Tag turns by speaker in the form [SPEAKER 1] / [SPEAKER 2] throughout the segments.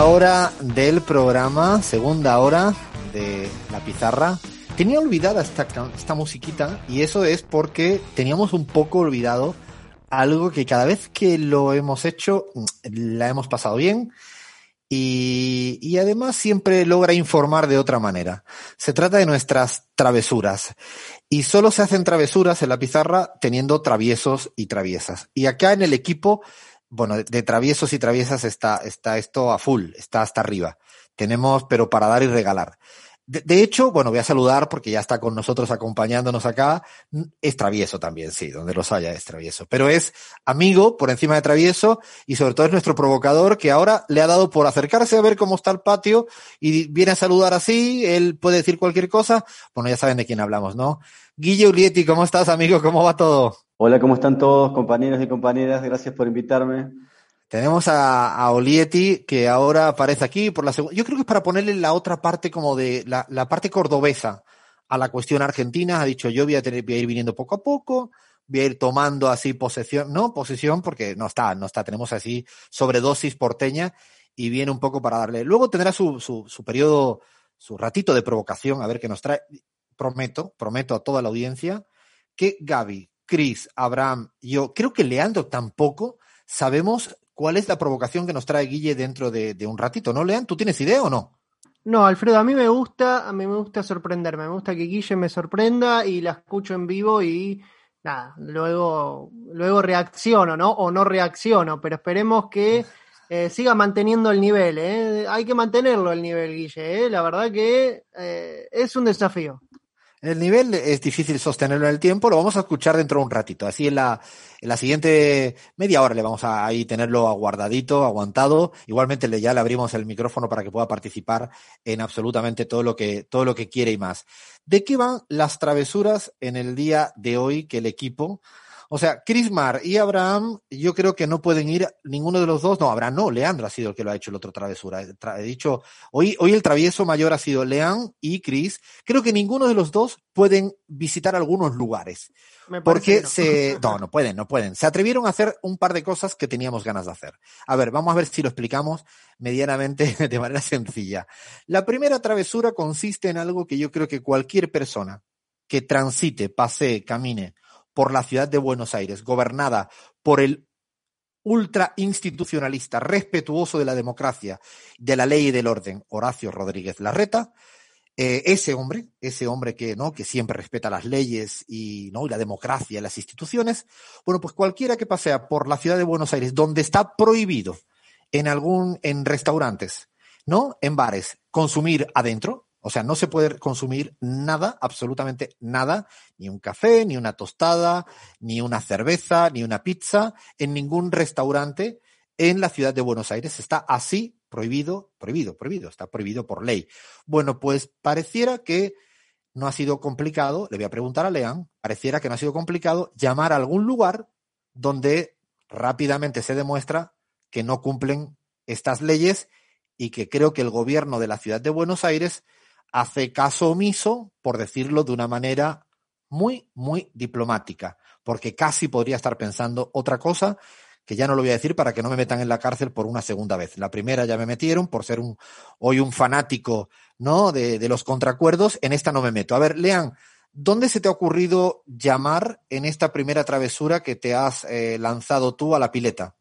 [SPEAKER 1] hora del programa, segunda hora de la pizarra. Tenía olvidada esta, esta musiquita y eso es porque teníamos un poco olvidado algo que cada vez que lo hemos hecho la hemos pasado bien y, y además siempre logra informar de otra manera. Se trata de nuestras travesuras y solo se hacen travesuras en la pizarra teniendo traviesos y traviesas. Y acá en el equipo bueno, de, traviesos y traviesas está, está esto a full, está hasta arriba. Tenemos, pero para dar y regalar. De, hecho, bueno, voy a saludar porque ya está con nosotros acompañándonos acá. Es travieso también, sí, donde los haya es travieso. Pero es amigo por encima de travieso y sobre todo es nuestro provocador que ahora le ha dado por acercarse a ver cómo está el patio y viene a saludar así. Él puede decir cualquier cosa. Bueno, ya saben de quién hablamos, ¿no? Guille Ulietti, ¿cómo estás, amigo? ¿Cómo va todo?
[SPEAKER 2] Hola, ¿cómo están todos, compañeros y compañeras? Gracias por invitarme.
[SPEAKER 1] Tenemos a, a Olietti que ahora aparece aquí por la segunda. Yo creo que es para ponerle la otra parte como de la, la, parte cordobesa a la cuestión argentina. Ha dicho yo voy a, tener, voy a ir viniendo poco a poco, voy a ir tomando así posesión, no posesión porque no está, no está. Tenemos así sobredosis porteña y viene un poco para darle. Luego tendrá su, su, su periodo, su ratito de provocación, a ver qué nos trae. Prometo, prometo a toda la audiencia que Gaby, Chris, Abraham, yo creo que Leandro tampoco sabemos cuál es la provocación que nos trae Guille dentro de, un ratito, ¿no, Leandro? ¿Tú tienes idea o no?
[SPEAKER 3] No, Alfredo, a mí me gusta, a mí me gusta sorprenderme, me gusta que Guille me sorprenda y la escucho en vivo y nada, luego, luego reacciono, ¿no? O no reacciono, pero esperemos que eh, siga manteniendo el nivel, ¿eh? Hay que mantenerlo el nivel, Guille, ¿eh? La verdad que eh, es un desafío.
[SPEAKER 1] El nivel es difícil sostenerlo en el tiempo, lo vamos a escuchar dentro de un ratito. Así en la, en la siguiente media hora le vamos a ahí tenerlo aguardadito, aguantado. Igualmente le, ya le abrimos el micrófono para que pueda participar en absolutamente todo lo que, todo lo que quiere y más. ¿De qué van las travesuras en el día de hoy que el equipo o sea, Mar y Abraham, yo creo que no pueden ir ninguno de los dos. No, Abraham no, Leandro ha sido el que lo ha hecho el otro travesura. He dicho, hoy, hoy el travieso mayor ha sido Leandro y Chris. Creo que ninguno de los dos pueden visitar algunos lugares. porque se, no, no pueden, no pueden. Se atrevieron a hacer un par de cosas que teníamos ganas de hacer. A ver, vamos a ver si lo explicamos medianamente de manera sencilla. La primera travesura consiste en algo que yo creo que cualquier persona que transite, pase, camine por la ciudad de Buenos Aires, gobernada por el ultra institucionalista, respetuoso de la democracia, de la ley y del orden, Horacio Rodríguez Larreta, eh, ese hombre, ese hombre que, ¿no? que siempre respeta las leyes y, ¿no? y la democracia y las instituciones, bueno, pues cualquiera que pasea por la ciudad de Buenos Aires, donde está prohibido en algún, en restaurantes, ¿no? En bares, consumir adentro, o sea, no se puede consumir nada, absolutamente nada, ni un café, ni una tostada, ni una cerveza, ni una pizza, en ningún restaurante en la ciudad de Buenos Aires. Está así prohibido, prohibido, prohibido, está prohibido por ley. Bueno, pues pareciera que no ha sido complicado, le voy a preguntar a Lean, pareciera que no ha sido complicado llamar a algún lugar donde rápidamente se demuestra que no cumplen estas leyes y que creo que el gobierno de la ciudad de Buenos Aires hace caso omiso, por decirlo de una manera muy, muy diplomática, porque casi podría estar pensando otra cosa que ya no lo voy a decir para que no me metan en la cárcel por una segunda vez. La primera ya me metieron por ser un, hoy un fanático, ¿no? De, los contracuerdos. En esta no me meto. A ver, Lean, ¿dónde se te ha ocurrido llamar en esta primera travesura que te has eh, lanzado tú a la pileta?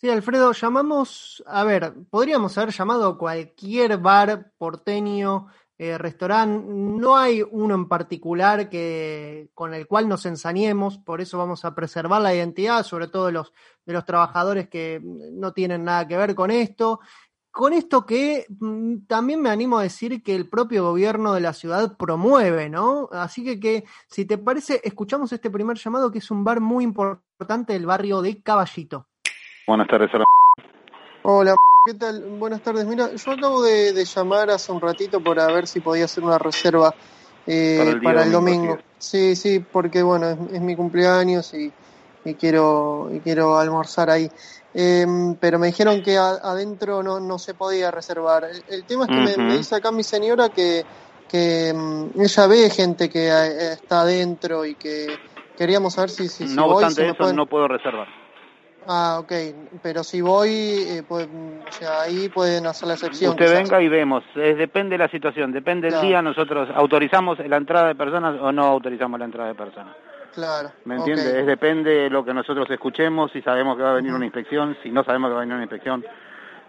[SPEAKER 3] Sí, Alfredo, llamamos, a ver, podríamos haber llamado cualquier bar porteño, eh, restaurante, no hay uno en particular que, con el cual nos ensañemos, por eso vamos a preservar la identidad, sobre todo de los, de los trabajadores que no tienen nada que ver con esto. Con esto que mm, también me animo a decir que el propio gobierno de la ciudad promueve, ¿no? Así que, que si te parece, escuchamos este primer llamado que es un bar muy importante del barrio de Caballito.
[SPEAKER 4] Buenas tardes.
[SPEAKER 3] Hola, ¿qué tal? Buenas tardes. Mira, yo acabo de, llamar hace un ratito para ver si podía hacer una reserva eh, para el, domingo. Sí, sí, porque bueno, es, mi cumpleaños y, quiero y quiero almorzar ahí. Em, pero me dijeron que adentro no, no se podía reservar. El, tema es que me, dice acá mi señora que, que em, ella ve gente que eh, está adentro y que queríamos saber si, si,
[SPEAKER 4] no obstante eso no puedo reservar
[SPEAKER 3] Ah, ok, pero si voy, eh, pues, o sea, ahí pueden hacer la excepción.
[SPEAKER 4] Usted venga y vemos, depende de la situación, depende del día, nosotros autorizamos la entrada de personas o no autorizamos la entrada de personas.
[SPEAKER 3] Claro.
[SPEAKER 4] ¿Me entiende? Es depende de lo que nosotros escuchemos, si sabemos que va a venir una inspección, si no sabemos que va a venir una inspección.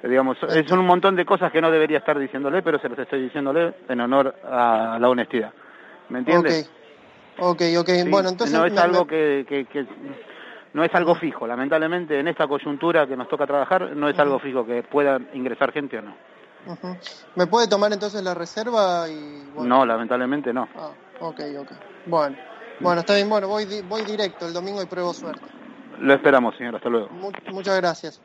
[SPEAKER 4] Digamos, es un montón de cosas que no debería estar diciéndole, pero se los estoy diciéndole en honor a la honestidad. ¿Me entiende?
[SPEAKER 3] Ok, ok, bueno, entonces...
[SPEAKER 4] No es algo que, que, no es algo fijo, lamentablemente en esta coyuntura que nos toca trabajar no es algo fijo que pueda ingresar gente o no.
[SPEAKER 3] ¿Me puede tomar entonces la reserva? y
[SPEAKER 4] No, lamentablemente no.
[SPEAKER 3] Ah, ok, ok. Bueno, bueno, está bien, bueno, voy, voy directo el domingo y pruebo suerte.
[SPEAKER 4] Lo esperamos, señor, hasta luego.
[SPEAKER 3] muchas gracias.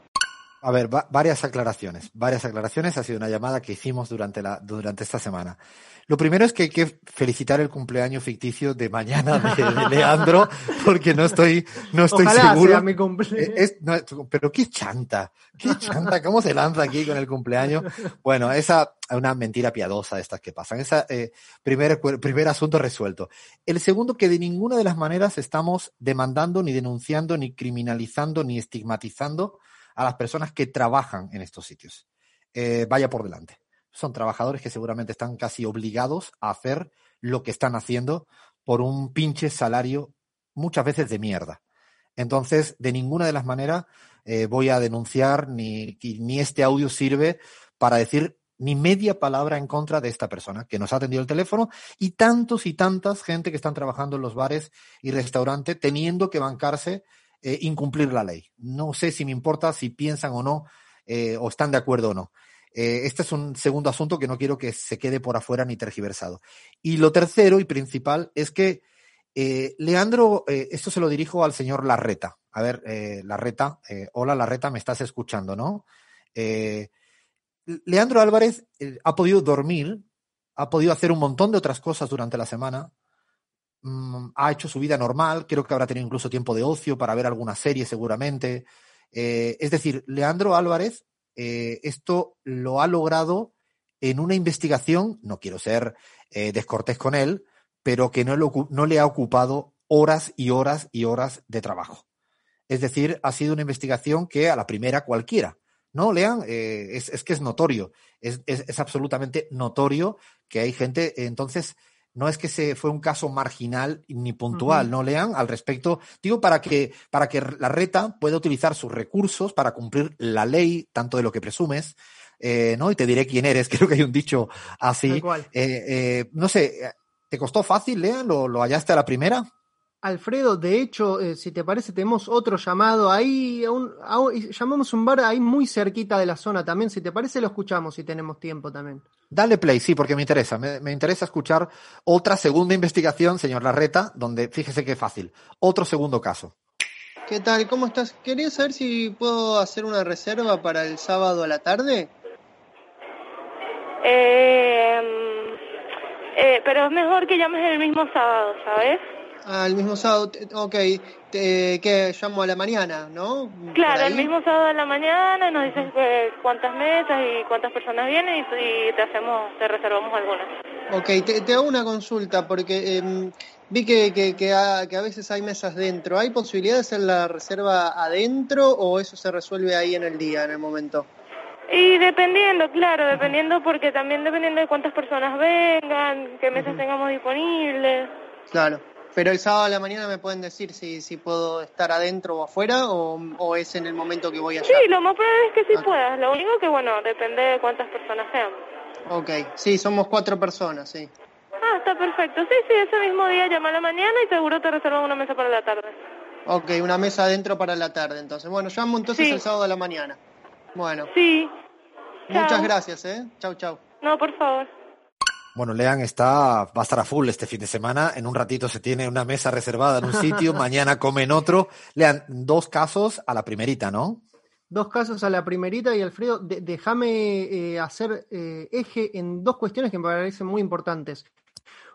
[SPEAKER 1] A ver, varias aclaraciones. Varias aclaraciones. Ha sido una llamada que hicimos durante, la, durante esta semana. Lo primero es que hay que felicitar el cumpleaños ficticio de mañana de, Leandro, porque no estoy, no estoy seguro.
[SPEAKER 3] mi cumpleaños.
[SPEAKER 1] Es, pero qué chanta, qué chanta, cómo se lanza aquí con el cumpleaños. Bueno, esa una mentira piadosa de estas que pasan. Ese eh, primer, primer asunto resuelto. El segundo, que de ninguna de las maneras estamos demandando, ni denunciando, ni criminalizando, ni estigmatizando a las personas que trabajan en estos sitios. Eh, vaya por delante son trabajadores que seguramente están casi obligados a hacer lo que están haciendo por un pinche salario muchas veces de mierda. Entonces, de ninguna de las maneras eh, voy a denunciar ni, ni este audio sirve para decir ni media palabra en contra de esta persona que nos ha atendido el teléfono y tantos y tantas gente que están trabajando en los bares y restaurantes teniendo que bancarse eh, incumplir la ley. No sé si me importa si piensan o no eh, o están de acuerdo o no. Eh, este es un segundo asunto que no quiero que se quede por afuera ni tergiversado. Y lo tercero y principal es que Leandro, esto se lo dirijo al señor Larreta. A ver, Larreta, hola Larreta, me estás escuchando, ¿no? Leandro Álvarez ha podido dormir, ha podido hacer un montón de otras cosas durante la semana, mm, ha hecho su vida normal, creo que habrá tenido incluso tiempo de ocio para ver alguna serie seguramente. es decir, Leandro Álvarez eh, esto lo ha logrado en una investigación, no quiero ser eh, descortés con él, pero que no, le ha ocupado horas y horas y horas de trabajo. Es decir, ha sido una investigación que a la primera cualquiera. No, lean, eh, es, que es notorio, es, absolutamente notorio que hay gente, entonces, no es que se fue un caso marginal ni puntual, no lean al respecto. Digo para que para que la reta pueda utilizar sus recursos para cumplir la ley, tanto de lo que presumes, eh, ¿no? Y te diré quién eres, creo que hay un dicho así. Eh, eh, no sé, ¿te costó fácil, Lean? ¿Lo, lo hallaste a la primera?
[SPEAKER 3] Alfredo, de hecho, eh, si te parece, tenemos otro llamado ahí, llamamos un bar ahí muy cerquita de la zona también. Si te parece, lo escuchamos si tenemos tiempo también.
[SPEAKER 1] Dale play, sí, porque me interesa. Me, interesa escuchar otra segunda investigación, señor Larreta, donde fíjese qué fácil. Otro segundo caso.
[SPEAKER 3] ¿Qué tal? ¿Cómo estás? Quería saber si puedo hacer una reserva para el sábado a la tarde.
[SPEAKER 5] Eh, eh, pero es mejor que llames el mismo sábado, ¿sabes?
[SPEAKER 3] Ah, el mismo sábado, ok, te, que llamo a la mañana, ¿no?
[SPEAKER 5] Claro, el mismo sábado a la mañana nos dices eh, cuántas mesas y cuántas personas vienen y, te hacemos, te reservamos algunas.
[SPEAKER 3] Ok, te, hago una consulta porque em, vi que, que, que, a, que a veces hay mesas dentro. ¿Hay posibilidad de hacer la reserva adentro o eso se resuelve ahí en el día, en el momento?
[SPEAKER 5] Y dependiendo, claro, dependiendo porque también dependiendo de cuántas personas vengan, qué mesas tengamos disponibles.
[SPEAKER 3] Claro. Pero el sábado a la mañana me pueden decir si, si puedo estar adentro o afuera o, es en el momento que voy allá.
[SPEAKER 5] Sí, lo más probable es que sí puedas. Lo único que, bueno, depende de cuántas personas sean.
[SPEAKER 3] Ok, sí, somos cuatro personas, sí.
[SPEAKER 5] Ah, está perfecto. Sí, sí, ese mismo día llama a la mañana y seguro te reservan una mesa para la tarde.
[SPEAKER 3] Ok, una mesa adentro para la tarde, entonces. Bueno, llamo entonces el sábado a la mañana. Bueno.
[SPEAKER 5] Sí.
[SPEAKER 3] Muchas gracias, ¿eh? Chau, chau.
[SPEAKER 5] No, por favor.
[SPEAKER 1] Bueno, Lean está, va a estar a full este fin de semana. En un ratito se tiene una mesa reservada en un sitio, mañana come en otro. Lean, dos casos a la primerita, ¿no?
[SPEAKER 3] Dos casos a la primerita y Alfredo, déjame eh, hacer eh, eje en dos cuestiones que me parecen muy importantes.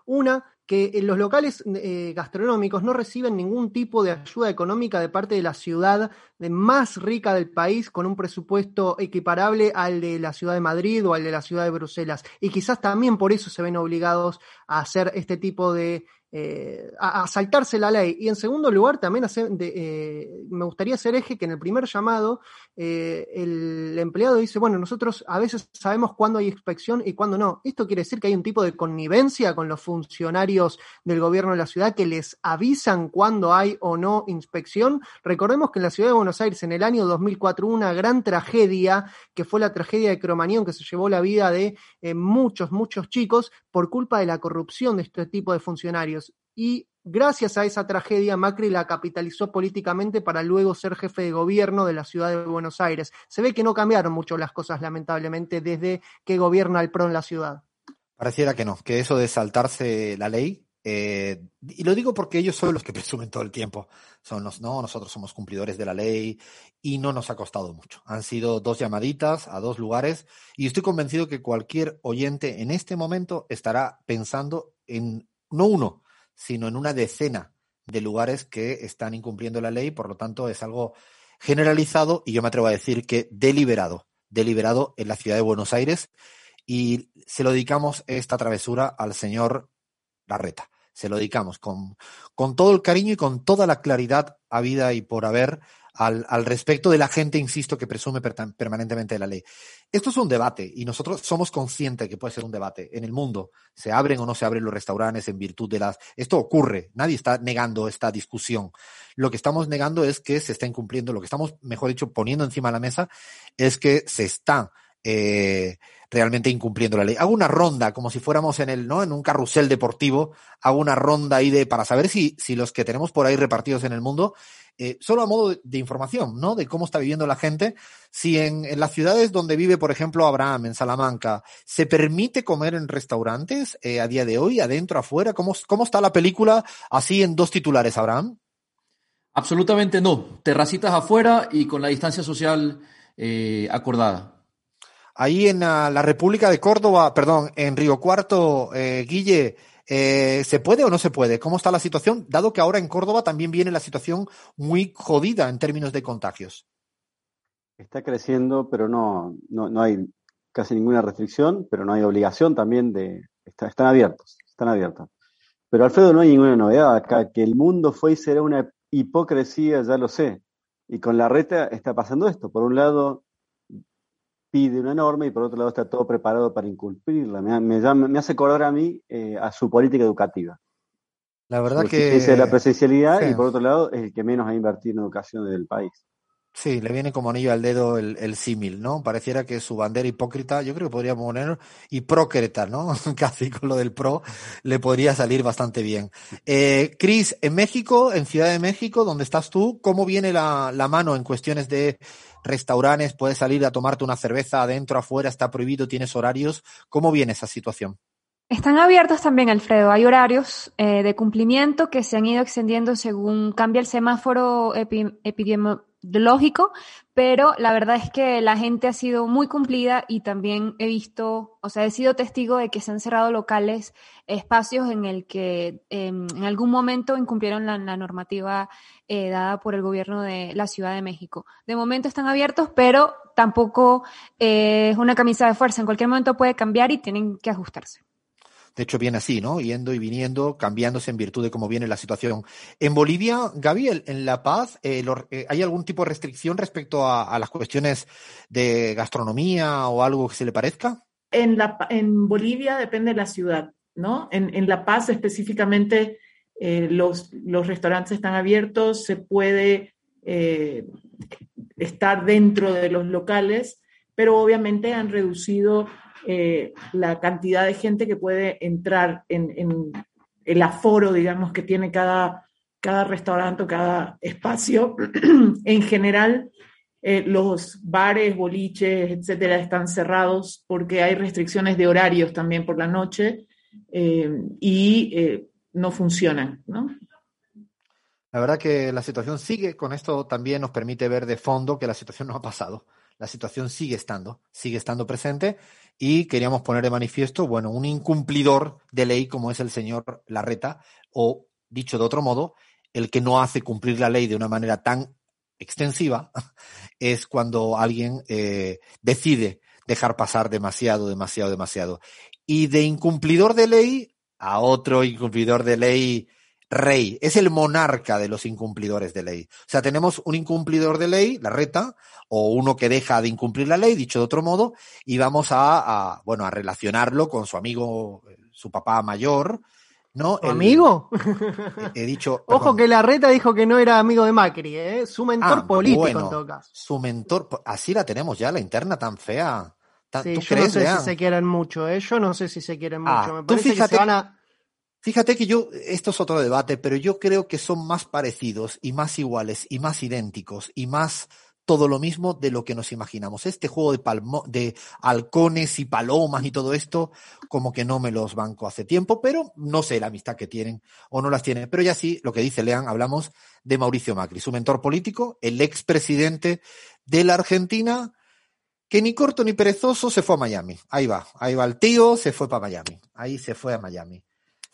[SPEAKER 3] Una, que los locales eh, gastronómicos no reciben ningún tipo de ayuda económica de parte de la ciudad más rica del país, con un presupuesto equiparable al de la ciudad de Madrid o al de la ciudad de Bruselas. Y quizás también por eso se ven obligados a hacer este tipo de eh, a, saltarse la ley. Y en segundo lugar, también eh, me gustaría hacer eje que en el primer llamado eh, el empleado dice, bueno, nosotros a veces sabemos cuándo hay inspección y cuándo no. Esto quiere decir que hay un tipo de connivencia con los funcionarios del gobierno de la ciudad que les avisan cuándo hay o no inspección. Recordemos que en la ciudad de Buenos Aires en el año 2004 hubo una gran tragedia que fue la tragedia de Cromañón que se llevó la vida de muchos, muchos chicos por culpa de la corrupción de este tipo de funcionarios y gracias a esa tragedia Macri la capitalizó políticamente para luego ser jefe de gobierno de la ciudad de Buenos Aires. Se ve que no cambiaron mucho las cosas lamentablemente desde que gobierna el PRO en la ciudad.
[SPEAKER 1] Pareciera que no, que eso de saltarse la ley, eh, y lo digo porque ellos son los que presumen todo el tiempo, son los, no, nosotros somos cumplidores de la ley y no nos ha costado mucho. Han sido dos llamaditas a dos lugares y estoy convencido que cualquier oyente en este momento estará pensando en, no uno, sino en una decena de lugares que están incumpliendo la ley, por lo tanto es algo generalizado y yo me atrevo a decir que deliberado, deliberado en la ciudad de Buenos Aires y se lo dedicamos esta travesura al señor Larreta. Se lo dedicamos con, con todo el cariño y con toda la claridad habida y por haber al, al respecto de la gente, insisto, que presume permanentemente de la ley. Esto es un debate y nosotros somos conscientes que puede ser un debate. En el mundo se abren o no se abren los restaurantes en virtud de las... Esto ocurre, nadie está negando esta discusión. Lo que estamos negando es que se está incumpliendo, lo que estamos, mejor dicho, poniendo encima de la mesa es que se está... Eh, realmente incumpliendo la ley. Hago una ronda, como si fuéramos en el, ¿no? En un carrusel deportivo, hago una ronda ahí de, para saber si, si los que tenemos por ahí repartidos en el mundo eh, solo a modo de, información, ¿no? De cómo está viviendo la gente. Si en, las ciudades donde vive, por ejemplo, Abraham, en Salamanca, ¿se permite comer en restaurantes eh, a día de hoy, adentro, afuera? ¿Cómo, ¿Cómo está la película así en dos titulares, Abraham?
[SPEAKER 6] Absolutamente no. Terracitas afuera y con la distancia social eh, acordada.
[SPEAKER 1] Ahí en la, República de Córdoba, perdón, en Río Cuarto, Guille, eh, ¿Se puede o no se puede? ¿Cómo está la situación? Dado que ahora en Córdoba también viene la situación muy jodida en términos de contagios.
[SPEAKER 2] Está creciendo, pero no, no, hay casi ninguna restricción, pero no hay obligación también de... están abiertos, están abiertos. Pero Alfredo, no hay ninguna novedad acá. Que el mundo fue y será una hipocresía, ya lo sé. Y con la reta está pasando esto. Por un lado, pide una norma y por otro lado está todo preparado para incumplirla. Me, me, hace acordar a mí eh, a su política educativa.
[SPEAKER 1] La verdad que...
[SPEAKER 2] Es la presencialidad y por otro lado es el que menos ha invertido en educación del país.
[SPEAKER 1] Sí, le viene como anillo al dedo el, símil, ¿no? Pareciera que su bandera hipócrita, yo creo que podríamos poner hipócrita, ¿no? Casi con lo del pro, le podría salir bastante bien. Eh, Cris, en México, en Ciudad de México, donde estás tú, ¿cómo viene la, la mano en cuestiones de restaurantes, puedes salir a tomarte una cerveza adentro, afuera, está prohibido, tienes horarios. ¿Cómo viene esa situación?
[SPEAKER 7] Están abiertos también, Alfredo. Hay horarios eh, de cumplimiento que se han ido extendiendo según cambia el semáforo epidemiológico, pero la verdad es que la gente ha sido muy cumplida y también he visto, o sea, he sido testigo de que se han cerrado locales, espacios en el que em, en algún momento incumplieron la, normativa eh, dada por el gobierno de la Ciudad de México. De momento están abiertos, pero tampoco eh, es una camisa de fuerza. En cualquier momento puede cambiar y tienen que ajustarse.
[SPEAKER 1] De hecho, viene así, ¿no? Yendo y viniendo, cambiándose en virtud de cómo viene la situación. En Bolivia, Gaby, en La Paz, eh, eh, ¿hay algún tipo de restricción respecto a, las cuestiones de gastronomía o algo que se le parezca?
[SPEAKER 8] En, Bolivia depende de la ciudad, ¿no? En, La Paz específicamente eh, los, restaurantes están abiertos, se puede estar dentro de los locales, pero obviamente han reducido eh, la cantidad de gente que puede entrar en, el aforo, digamos, que tiene cada, cada restaurante o cada espacio. en general, eh, los bares, boliches, etcétera, están cerrados porque hay restricciones de horarios también por la noche eh, y no funcionan.
[SPEAKER 1] La verdad que la situación sigue, con esto también nos permite ver de fondo que la situación no ha pasado. La situación sigue estando, sigue estando presente y queríamos poner de manifiesto, bueno, un incumplidor de ley como es el señor Larreta, o dicho de otro modo, el que no hace cumplir la ley de una manera tan extensiva, es cuando alguien eh, decide dejar pasar demasiado, demasiado, demasiado. Y de incumplidor de ley, a otro incumplidor de ley rey. Es el monarca de los incumplidores de ley. O sea, tenemos un incumplidor de ley, la reta, o uno que deja de incumplir la ley, dicho de otro modo, y vamos a, a bueno, a relacionarlo con su amigo, su papá mayor, ¿no? El-
[SPEAKER 3] ¿Amigo?
[SPEAKER 1] he dicho.
[SPEAKER 3] Ojo que la reta dijo que no era amigo de Macri, ¿eh? Su mentor
[SPEAKER 1] Ah,
[SPEAKER 3] político
[SPEAKER 1] bueno,
[SPEAKER 3] en todo caso.
[SPEAKER 1] Su mentor, así la tenemos ya, la interna tan fea. Tan-
[SPEAKER 3] Sí,
[SPEAKER 1] ¿Tú
[SPEAKER 3] yo no
[SPEAKER 1] crees,
[SPEAKER 3] sé
[SPEAKER 1] Lean?
[SPEAKER 3] si se quieren mucho, ¿eh? Yo no sé si se quieren
[SPEAKER 1] Ah,
[SPEAKER 3] mucho. Me
[SPEAKER 1] tú
[SPEAKER 3] parece que
[SPEAKER 1] fíjate-
[SPEAKER 3] se van a...
[SPEAKER 1] Fíjate que yo, esto es otro debate, pero yo creo que son más parecidos y más iguales y más idénticos y más todo lo mismo de lo que nos imaginamos. Este juego de, palmo, de halcones y palomas y todo esto, como que no me los banco hace tiempo, pero no sé la amistad que tienen o no las tienen. Pero ya sí, lo que dice Lean, hablamos de Mauricio Macri, su mentor político, el expresidente de la Argentina, que ni corto ni perezoso se fue a Miami. Ahí va, ahí va el tío, se fue para Miami. Ahí se fue a Miami.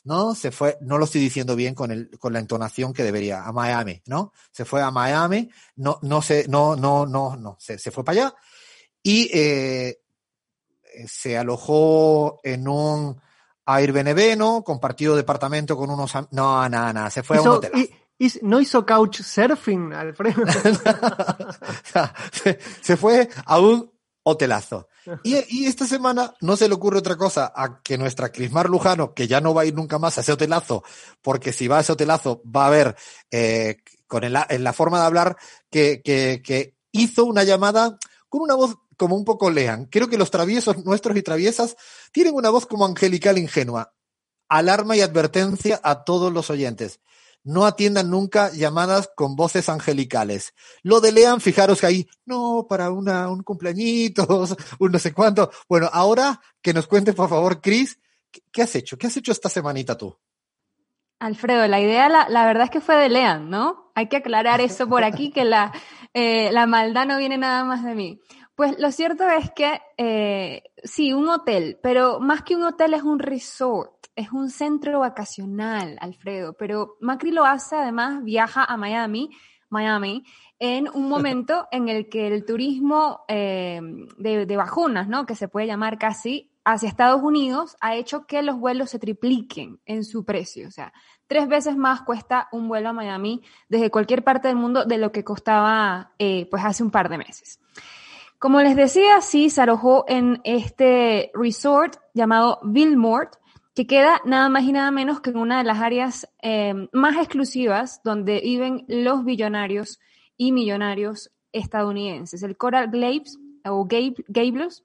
[SPEAKER 1] ¿No? Se fue, no lo estoy diciendo bien con el, con la entonación que debería, a Miami, ¿no? Se fue a Miami, no, no se, no, no, no, no, se, se fue para allá y eh, se alojó en un Airbnb, ¿no? Compartió departamento con unos, no, nada, nada, se fue a un hotel.
[SPEAKER 3] ¿No hizo couchsurfing, Alfredo?
[SPEAKER 1] se, se fue a un hotelazo. Y, y esta semana no se le ocurre otra cosa a que nuestra Crismar Lujano, que ya no va a ir nunca más a ese hotelazo, porque si va a ese hotelazo va a ver eh, con el- en la forma de hablar que, que, que hizo una llamada con una voz como un poco lean. Creo que los traviesos nuestros y traviesas tienen una voz como angelical ingenua. Alarma y advertencia a todos los oyentes. No atiendan nunca llamadas con voces angelicales. Lo de Lean, fijaros que ahí, no, para una, un cumpleañitos, un no sé cuánto. Bueno, ahora que nos cuente, por favor, Cris, ¿qué, has hecho? ¿Qué has hecho esta semanita tú?
[SPEAKER 7] Alfredo, la idea, la, la verdad es que fue de Lean, ¿no? Hay que aclarar eso por aquí, que la, eh, la maldad no viene nada más de mí. Pues lo cierto es que eh, sí, un hotel, pero más que un hotel es un resort, es un centro vacacional, Alfredo. Pero Macri lo hace, además viaja a Miami, Miami, en un momento en el que el turismo eh, de, de vacunas, ¿no? Que se puede llamar casi hacia Estados Unidos, ha hecho que los vuelos se tripliquen en su precio. O sea, tres veces más cuesta un vuelo a Miami desde cualquier parte del mundo de lo que costaba eh, pues hace un par de meses. Como les decía, sí, se alojó en este resort llamado Villemort, que queda nada más y nada menos que en una de las áreas eh, más exclusivas donde viven los billonarios y millonarios estadounidenses. El Coral Gables o Gable- Gables,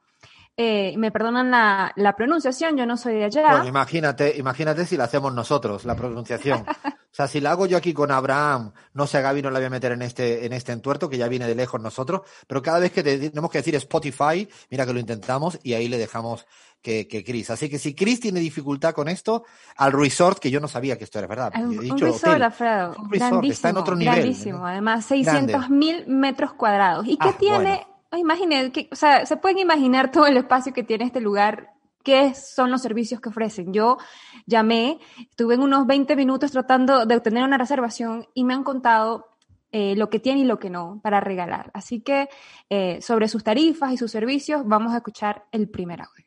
[SPEAKER 7] eh, me perdonan la, la pronunciación, yo no soy de allá.
[SPEAKER 1] Imagínate, imagínate si la hacemos nosotros, la pronunciación. O sea, si la hago yo aquí con Abraham, no sé, a Gaby no la voy a meter en este, en este entuerto, que ya viene de lejos nosotros, pero cada vez que te- tenemos que decir Spotify, mira que lo intentamos y ahí le dejamos que, que Chris. Así que si Chris tiene dificultad con esto, al resort, que yo no sabía que esto era verdad.
[SPEAKER 7] Un,
[SPEAKER 1] he
[SPEAKER 7] un
[SPEAKER 1] dicho
[SPEAKER 7] resort,
[SPEAKER 1] hotel.
[SPEAKER 7] Alfredo.
[SPEAKER 1] Un resort, está en otro nivel,
[SPEAKER 7] grandísimo. Además,
[SPEAKER 1] Grande.
[SPEAKER 7] 600 mil metros cuadrados. ¿Y qué
[SPEAKER 1] Ah,
[SPEAKER 7] tiene? Imaginen, que, o sea, se pueden imaginar todo el espacio que tiene este lugar. ¿Qué son los servicios que ofrecen? Yo llamé, estuve en unos 20 minutos tratando de obtener una reservación y me han contado eh, lo que tiene y lo que no para regalar. Así que eh, sobre sus tarifas y sus servicios vamos a escuchar el primer audio.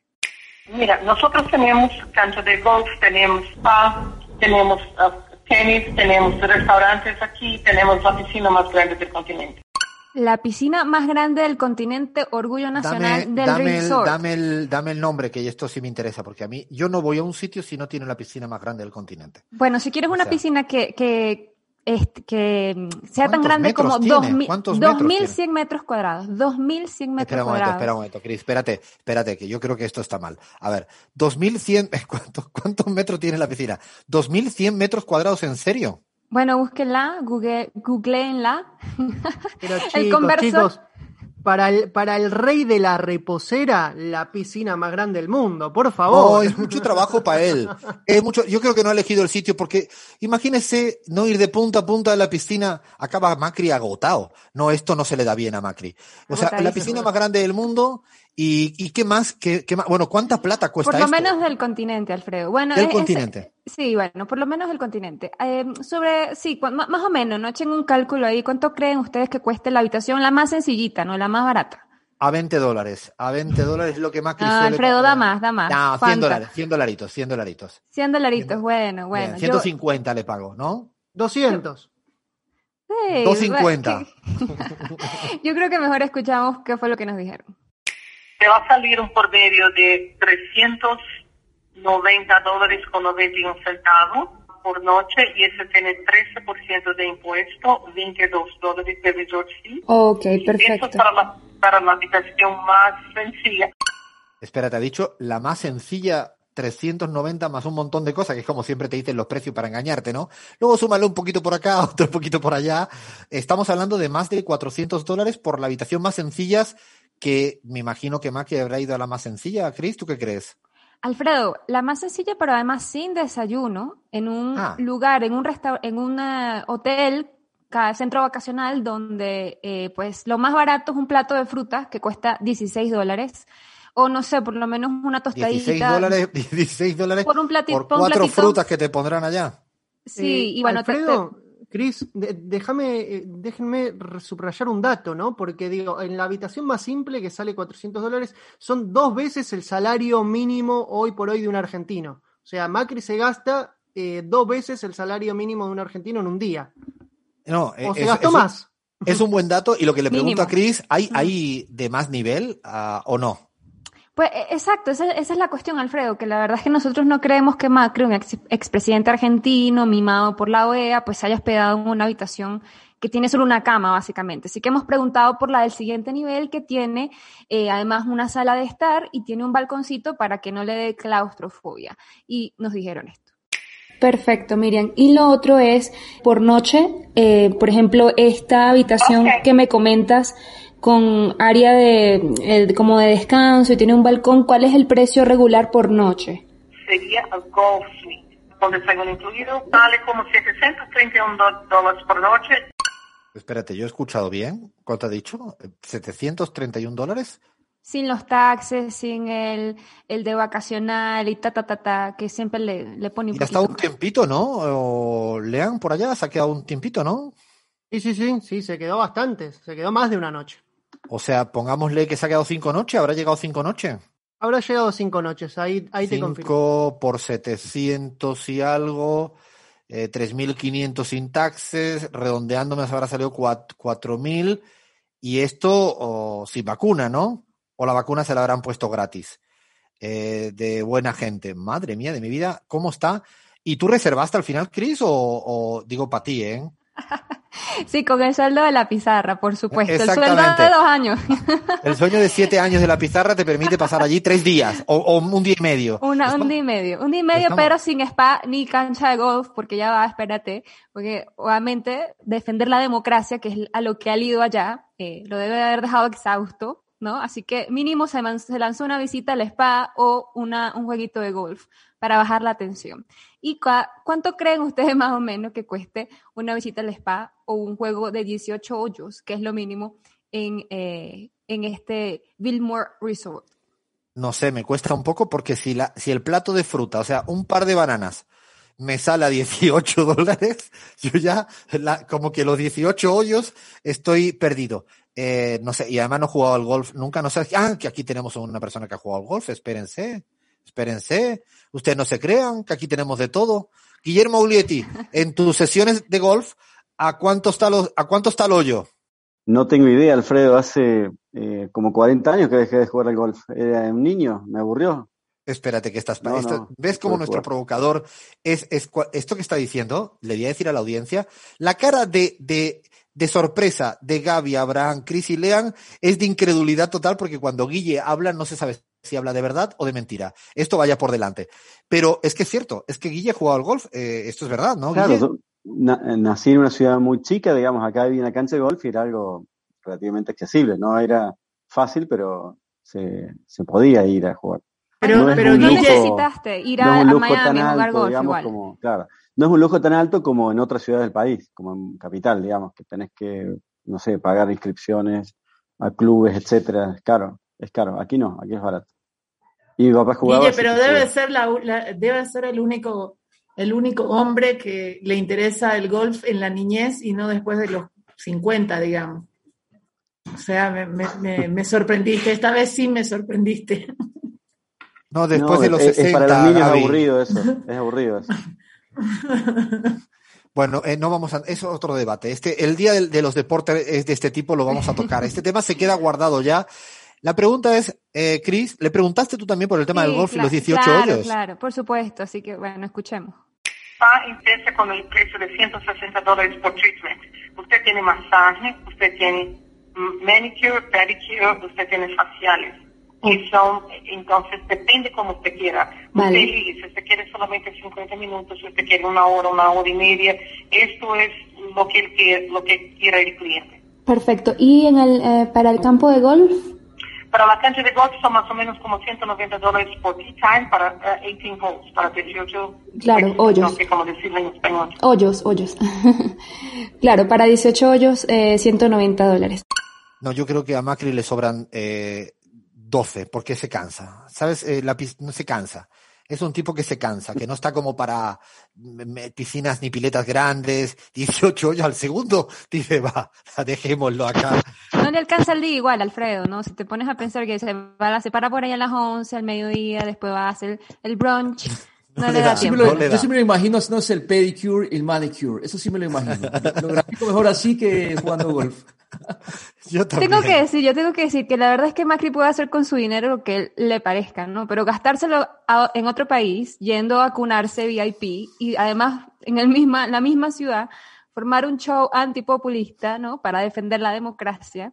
[SPEAKER 9] Mira, nosotros tenemos cancha de golf, tenemos spa, tenemos ah, tenis, tenemos restaurantes aquí, tenemos la piscina más grande del continente.
[SPEAKER 7] La piscina más grande del continente, orgullo nacional
[SPEAKER 1] Dame,
[SPEAKER 7] del
[SPEAKER 1] dame, el,
[SPEAKER 7] resort.
[SPEAKER 1] dame, el, dame el nombre, que esto sí me interesa, porque a mí, yo no voy a un sitio si no tiene la piscina más grande del continente.
[SPEAKER 7] Bueno, si quieres
[SPEAKER 1] O
[SPEAKER 7] una
[SPEAKER 1] sea-
[SPEAKER 7] piscina que, que, este, que sea tan
[SPEAKER 1] ¿Cuántos
[SPEAKER 7] grande como
[SPEAKER 1] tiene?
[SPEAKER 7] 2000
[SPEAKER 1] ¿Cuántos metros
[SPEAKER 7] 2100 metros cuadrados, 2100 metros
[SPEAKER 1] Espera un momento,
[SPEAKER 7] cuadrados.
[SPEAKER 1] espera un momento, Cris, espérate, espérate, que yo creo que esto está mal. A ver, 2100, ¿cuántos, cuántos metros tiene la piscina? ¿2100 metros cuadrados en serio?
[SPEAKER 7] Bueno, búsquenla, google, googleenla.
[SPEAKER 3] Pero
[SPEAKER 7] El
[SPEAKER 3] chicos, para el, para el rey de la reposera, la piscina más grande del mundo, por
[SPEAKER 1] Oh,
[SPEAKER 3] favor.
[SPEAKER 1] es mucho trabajo para él. Es mucho, yo creo que no ha elegido el sitio porque imagínese no ir de punta a punta de la piscina, acaba Macri agotado. No, esto no se le da bien a Macri. O sea, la piscina más grande del mundo y, y qué más, qué, qué más, bueno, ¿cuánta plata cuesta
[SPEAKER 7] Por lo
[SPEAKER 1] esto?
[SPEAKER 7] menos del continente, Alfredo. Bueno,
[SPEAKER 1] Del
[SPEAKER 7] es- es-
[SPEAKER 1] continente.
[SPEAKER 7] sí, bueno, por lo menos del continente. Eh, sobre, sí, más o menos, no echen un cálculo ahí. ¿Cuánto creen ustedes que cueste la habitación? La más sencillita, no la más barata.
[SPEAKER 1] A 20 dólares. A 20 dólares es lo que más
[SPEAKER 7] Ah, Alfredo, da más, da más.
[SPEAKER 1] No, 100
[SPEAKER 7] ¿Cuánto?
[SPEAKER 1] dólares, 100 dolaritos, 100 dolaritos.
[SPEAKER 7] 100 dolaritos, bueno, bueno.
[SPEAKER 1] Bien,
[SPEAKER 7] yo-
[SPEAKER 1] 150 le pago, ¿no?
[SPEAKER 3] 200.
[SPEAKER 7] Hey,
[SPEAKER 1] 250.
[SPEAKER 7] Yo creo que mejor escuchamos qué fue lo que nos dijeron.
[SPEAKER 9] Te va a salir un por medio de 390 dólares con 91 centavos por noche y ese tiene 13% de impuesto, 22 dólares de resort fee.
[SPEAKER 7] Ok,
[SPEAKER 9] Eso
[SPEAKER 7] perfecto.
[SPEAKER 9] para la, para la habitación más sencilla.
[SPEAKER 1] Espera, te ha dicho la más sencilla, 390 más un montón de cosas, que es como siempre te dicen los precios para engañarte, ¿no? Luego súmale un poquito por acá, otro poquito por allá. Estamos hablando de más de 400 dólares por la habitación más sencillas, que me imagino que Maki habrá ido a la más sencilla. Chris, ¿tú qué crees?
[SPEAKER 7] Alfredo, la más sencilla, pero además sin desayuno, en un
[SPEAKER 1] Ah.
[SPEAKER 7] lugar, en un en un eh, hotel, ca- centro vacacional, donde eh, pues lo más barato es un plato de frutas que cuesta 16 dólares, o no sé, por lo menos una
[SPEAKER 1] 16
[SPEAKER 7] tostadita.
[SPEAKER 1] dólares, 16 dólares
[SPEAKER 7] Por un plati-
[SPEAKER 1] por
[SPEAKER 7] un
[SPEAKER 1] cuatro
[SPEAKER 7] platito.
[SPEAKER 1] frutas que te pondrán allá.
[SPEAKER 7] Sí,
[SPEAKER 3] Eh,
[SPEAKER 7] y bueno, te-
[SPEAKER 3] Alfredo, Cris, de- déjame, eh, déjenme subrayar un dato, ¿no? Porque digo, en la habitación más simple que sale 400 dólares son dos veces el salario mínimo hoy por hoy de un argentino. O sea, Macri se gasta eh, dos veces el salario mínimo de un argentino en un día.
[SPEAKER 1] No,
[SPEAKER 3] O
[SPEAKER 1] eh,
[SPEAKER 3] se
[SPEAKER 1] es-
[SPEAKER 3] gastó
[SPEAKER 1] es un-
[SPEAKER 3] más.
[SPEAKER 1] Es un buen dato y lo que le pregunto a. Chris, ¿hay, ¿hay de más nivel ah, o no?
[SPEAKER 7] Pues e- exacto, esa, esa es la cuestión, Alfredo, que la verdad es que nosotros no creemos que Macri, un ex, expresidente argentino, mimado por la OEA, pues se haya hospedado en una habitación que tiene solo una cama, básicamente. Así que hemos preguntado por la del siguiente nivel, que tiene eh, además una sala de estar y tiene un balconcito para que no le dé claustrofobia. Y nos dijeron esto. Perfecto, Miriam. Y lo otro es por noche, eh, por ejemplo, esta habitación que me comentas con área de eh, como de descanso y tiene un balcón, ¿cuál es el precio regular por noche?
[SPEAKER 9] Sería el Golf Suite, con desayuno incluido, sale como 731 do- dólares por noche.
[SPEAKER 1] Espérate, yo he escuchado bien. ¿Cuánto ha dicho? ¿731 dólares?
[SPEAKER 7] Sin los taxes, sin el, el de vacacional y ta, ta, ta, ta, que siempre le, le pone un
[SPEAKER 1] Y ha estado un tiempito, ¿no? O Lean por allá, se ha quedado un tiempito, ¿no?
[SPEAKER 3] Sí, sí, sí, sí, se quedó bastante, se quedó más de una noche.
[SPEAKER 1] O sea, pongámosle que se ha quedado cinco noches, ¿habrá llegado cinco noches?
[SPEAKER 3] Habrá llegado cinco noches, ahí, ahí te confirmo.
[SPEAKER 1] Cinco por 700 y algo, eh, 3.500 sin taxes, redondeando me habrá salido cuat- 4.000 y esto sin vacuna, ¿no? O la vacuna se la habrán puesto gratis. eh, de buena gente. Madre mía de mi vida, ¿cómo está? ¿Y tú reservaste al final, Chris? O, o digo para ti, ¿eh?
[SPEAKER 7] Sí, con el sueldo de la pizarra, por supuesto. El sueldo de dos años.
[SPEAKER 1] El sueño de siete años de la pizarra te permite pasar allí tres días o, o un día y medio.
[SPEAKER 7] Una,
[SPEAKER 1] Estamos-
[SPEAKER 7] un día y medio. Un día y medio,
[SPEAKER 1] estamos-
[SPEAKER 7] pero sin spa ni cancha de golf, porque ya va, espérate. Porque obviamente defender la democracia, que es a lo que ha ido allá, eh, lo debe de haber dejado exhausto, ¿no? Así que mínimo se, lanzó una visita al spa o una, un jueguito de golf para bajar la tensión. ¿Y cuánto creen ustedes más o menos que cueste una visita al spa o un juego de 18 hoyos, que es lo mínimo en, eh, en este Billmore Resort?
[SPEAKER 1] No sé, me cuesta un poco porque si, la, si el plato de fruta, o sea, un par de bananas, me sale a 18 dólares, yo ya, como que los 18 hoyos, estoy perdido. Eh, no sé, y además no he jugado al golf nunca, no sé. Ah, que aquí tenemos a una persona que ha jugado al golf, espérense, espérense. Ustedes no se crean que aquí tenemos de todo. Guillermo Ulietti, en tus sesiones de golf, ¿a cuánto está, los, a cuánto está el hoyo?
[SPEAKER 2] No tengo idea, Alfredo. Hace eh, como 40 años que dejé de jugar al golf. Era un niño, me aburrió.
[SPEAKER 1] Espérate, que estás.
[SPEAKER 2] No,
[SPEAKER 1] ¿Ves cómo nuestro
[SPEAKER 2] jugar.
[SPEAKER 1] provocador es, es esto que está diciendo? Le voy a decir a la audiencia. La cara de, de, de sorpresa de Gaby, Abraham, Chris y Lean es de incredulidad total porque cuando Guille habla no se sabe si habla de verdad o de mentira. Esto vaya por delante. Pero es que es cierto, es que Guille ha jugado al golf. eh, esto es verdad, ¿no?
[SPEAKER 2] Claro,
[SPEAKER 1] Guille?
[SPEAKER 2] yo na- nací en una ciudad muy chica, digamos, acá había una cancha de golf y era algo relativamente accesible. No era fácil, pero se, se podía ir a jugar.
[SPEAKER 8] Pero,
[SPEAKER 2] No
[SPEAKER 8] pero
[SPEAKER 7] no
[SPEAKER 2] lujo-
[SPEAKER 7] necesitaste ir
[SPEAKER 2] no
[SPEAKER 7] a,
[SPEAKER 2] un
[SPEAKER 7] a Miami jugar golf
[SPEAKER 2] digamos,
[SPEAKER 7] igual.
[SPEAKER 2] como, claro, no es un lujo tan alto como en otras ciudades del país, como en capital, digamos, que tenés que, no sé, pagar inscripciones a clubes, etcétera. Es caro, es caro. Aquí no, aquí es barato. Y mi papá jugaba.
[SPEAKER 8] Guille, pero debe ser la, la- debe ser el único, el único hombre que le interesa el golf en la niñez y no después de los 50, digamos. O sea, me, me, me, me sorprendiste. Esta vez sí me sorprendiste.
[SPEAKER 1] No, después
[SPEAKER 2] No,
[SPEAKER 1] de los
[SPEAKER 2] es, es
[SPEAKER 1] 60,
[SPEAKER 2] para los niños
[SPEAKER 1] Gaby.
[SPEAKER 2] aburrido eso. Es aburrido eso.
[SPEAKER 1] Bueno, eh, no vamos a, eso es otro debate. Este, el día de, de los deportes es de este tipo lo vamos a tocar. Este tema se queda guardado ya. La pregunta es, eh, Chris, ¿le preguntaste tú también por el tema del
[SPEAKER 7] Sí,
[SPEAKER 1] golf y los
[SPEAKER 7] cla-
[SPEAKER 1] 18
[SPEAKER 7] claro,
[SPEAKER 1] hoyos?
[SPEAKER 7] Claro, por supuesto. Así que, bueno, escuchemos.
[SPEAKER 9] Spa empieza con el precio de 160 dólares por treatment. Usted tiene masaje, usted tiene manicure, pedicure, usted tiene faciales. Y son, entonces depende como usted quiera.
[SPEAKER 10] Vale.
[SPEAKER 9] Usted elige, si usted quiere solamente 50 minutos, si usted quiere una hora, una hora y media. Esto es lo que, él quiere- lo que quiera el cliente.
[SPEAKER 10] Perfecto. ¿Y en el, eh, para el campo de golf?
[SPEAKER 9] Para la cancha de golf son más o menos como 190 dólares por tee time para eh, 18 holes, para 18
[SPEAKER 10] Claro, hoyos.
[SPEAKER 9] No sé cómo decirlo en español.
[SPEAKER 10] Hoyos, hoyos. claro, para 18 hoyos, eh, 190 dólares.
[SPEAKER 1] No, yo creo que a Macri le sobran eh, 12, porque se cansa. ¿Sabes? Eh, la no se cansa. Es un tipo que se cansa, que no está como para mm, me- piscinas ni piletas grandes, 18 hoyos al segundo, dice, va, dejémoslo acá.
[SPEAKER 7] No le alcanza el día igual, Alfredo, ¿no? Si te pones a pensar que se, va, se para por ahí a las 11, al mediodía, después va a hacer el brunch, no,
[SPEAKER 1] No
[SPEAKER 7] le da
[SPEAKER 1] da.
[SPEAKER 6] Sí me
[SPEAKER 7] tiempo.
[SPEAKER 6] lo- yo sí me lo imagino haciéndose el pedicure y el manicure. Eso sí me lo imagino. Lo grafico mejor así que jugando golf.
[SPEAKER 1] Yo también.
[SPEAKER 7] Tengo que decir, yo tengo que decir que la verdad es que Macri puede hacer con su dinero lo que le parezca, ¿no? Pero gastárselo a- en otro país, yendo a vacunarse VIP y además en el misma, la misma ciudad, formar un show antipopulista, ¿no? Para defender la democracia.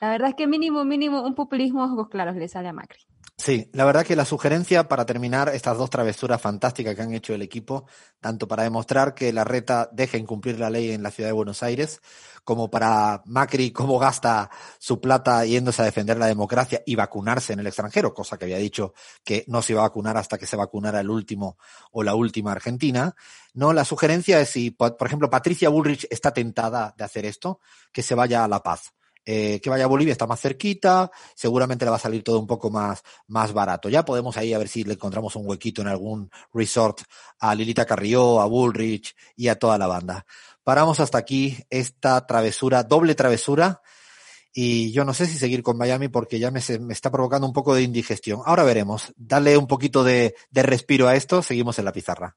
[SPEAKER 7] La verdad es que mínimo, mínimo, un populismo ojos claros le sale a Macri.
[SPEAKER 1] Sí, la verdad que la sugerencia para terminar estas dos travesuras fantásticas que han hecho el equipo, tanto para demostrar que la reta deja incumplir la ley en la ciudad de Buenos Aires, como para Macri cómo gasta su plata yéndose a defender la democracia y vacunarse en el extranjero, cosa que había dicho que no se iba a vacunar hasta que se vacunara el último o la última argentina. No, la sugerencia es si, por ejemplo, Patricia Bullrich está tentada de hacer esto, que se vaya a La Paz. Eh, que vaya a Bolivia, está más cerquita, seguramente le va a salir todo un poco más, más barato. Ya podemos ahí a ver si le encontramos un huequito en algún resort a Lilita Carrió, a Bullrich y a toda la banda. Paramos hasta aquí esta travesura, doble travesura, y yo no sé si seguir con Miami porque ya me, se- me está provocando un poco de indigestión. Ahora veremos. Dale un poquito de, de respiro a esto, seguimos en la pizarra.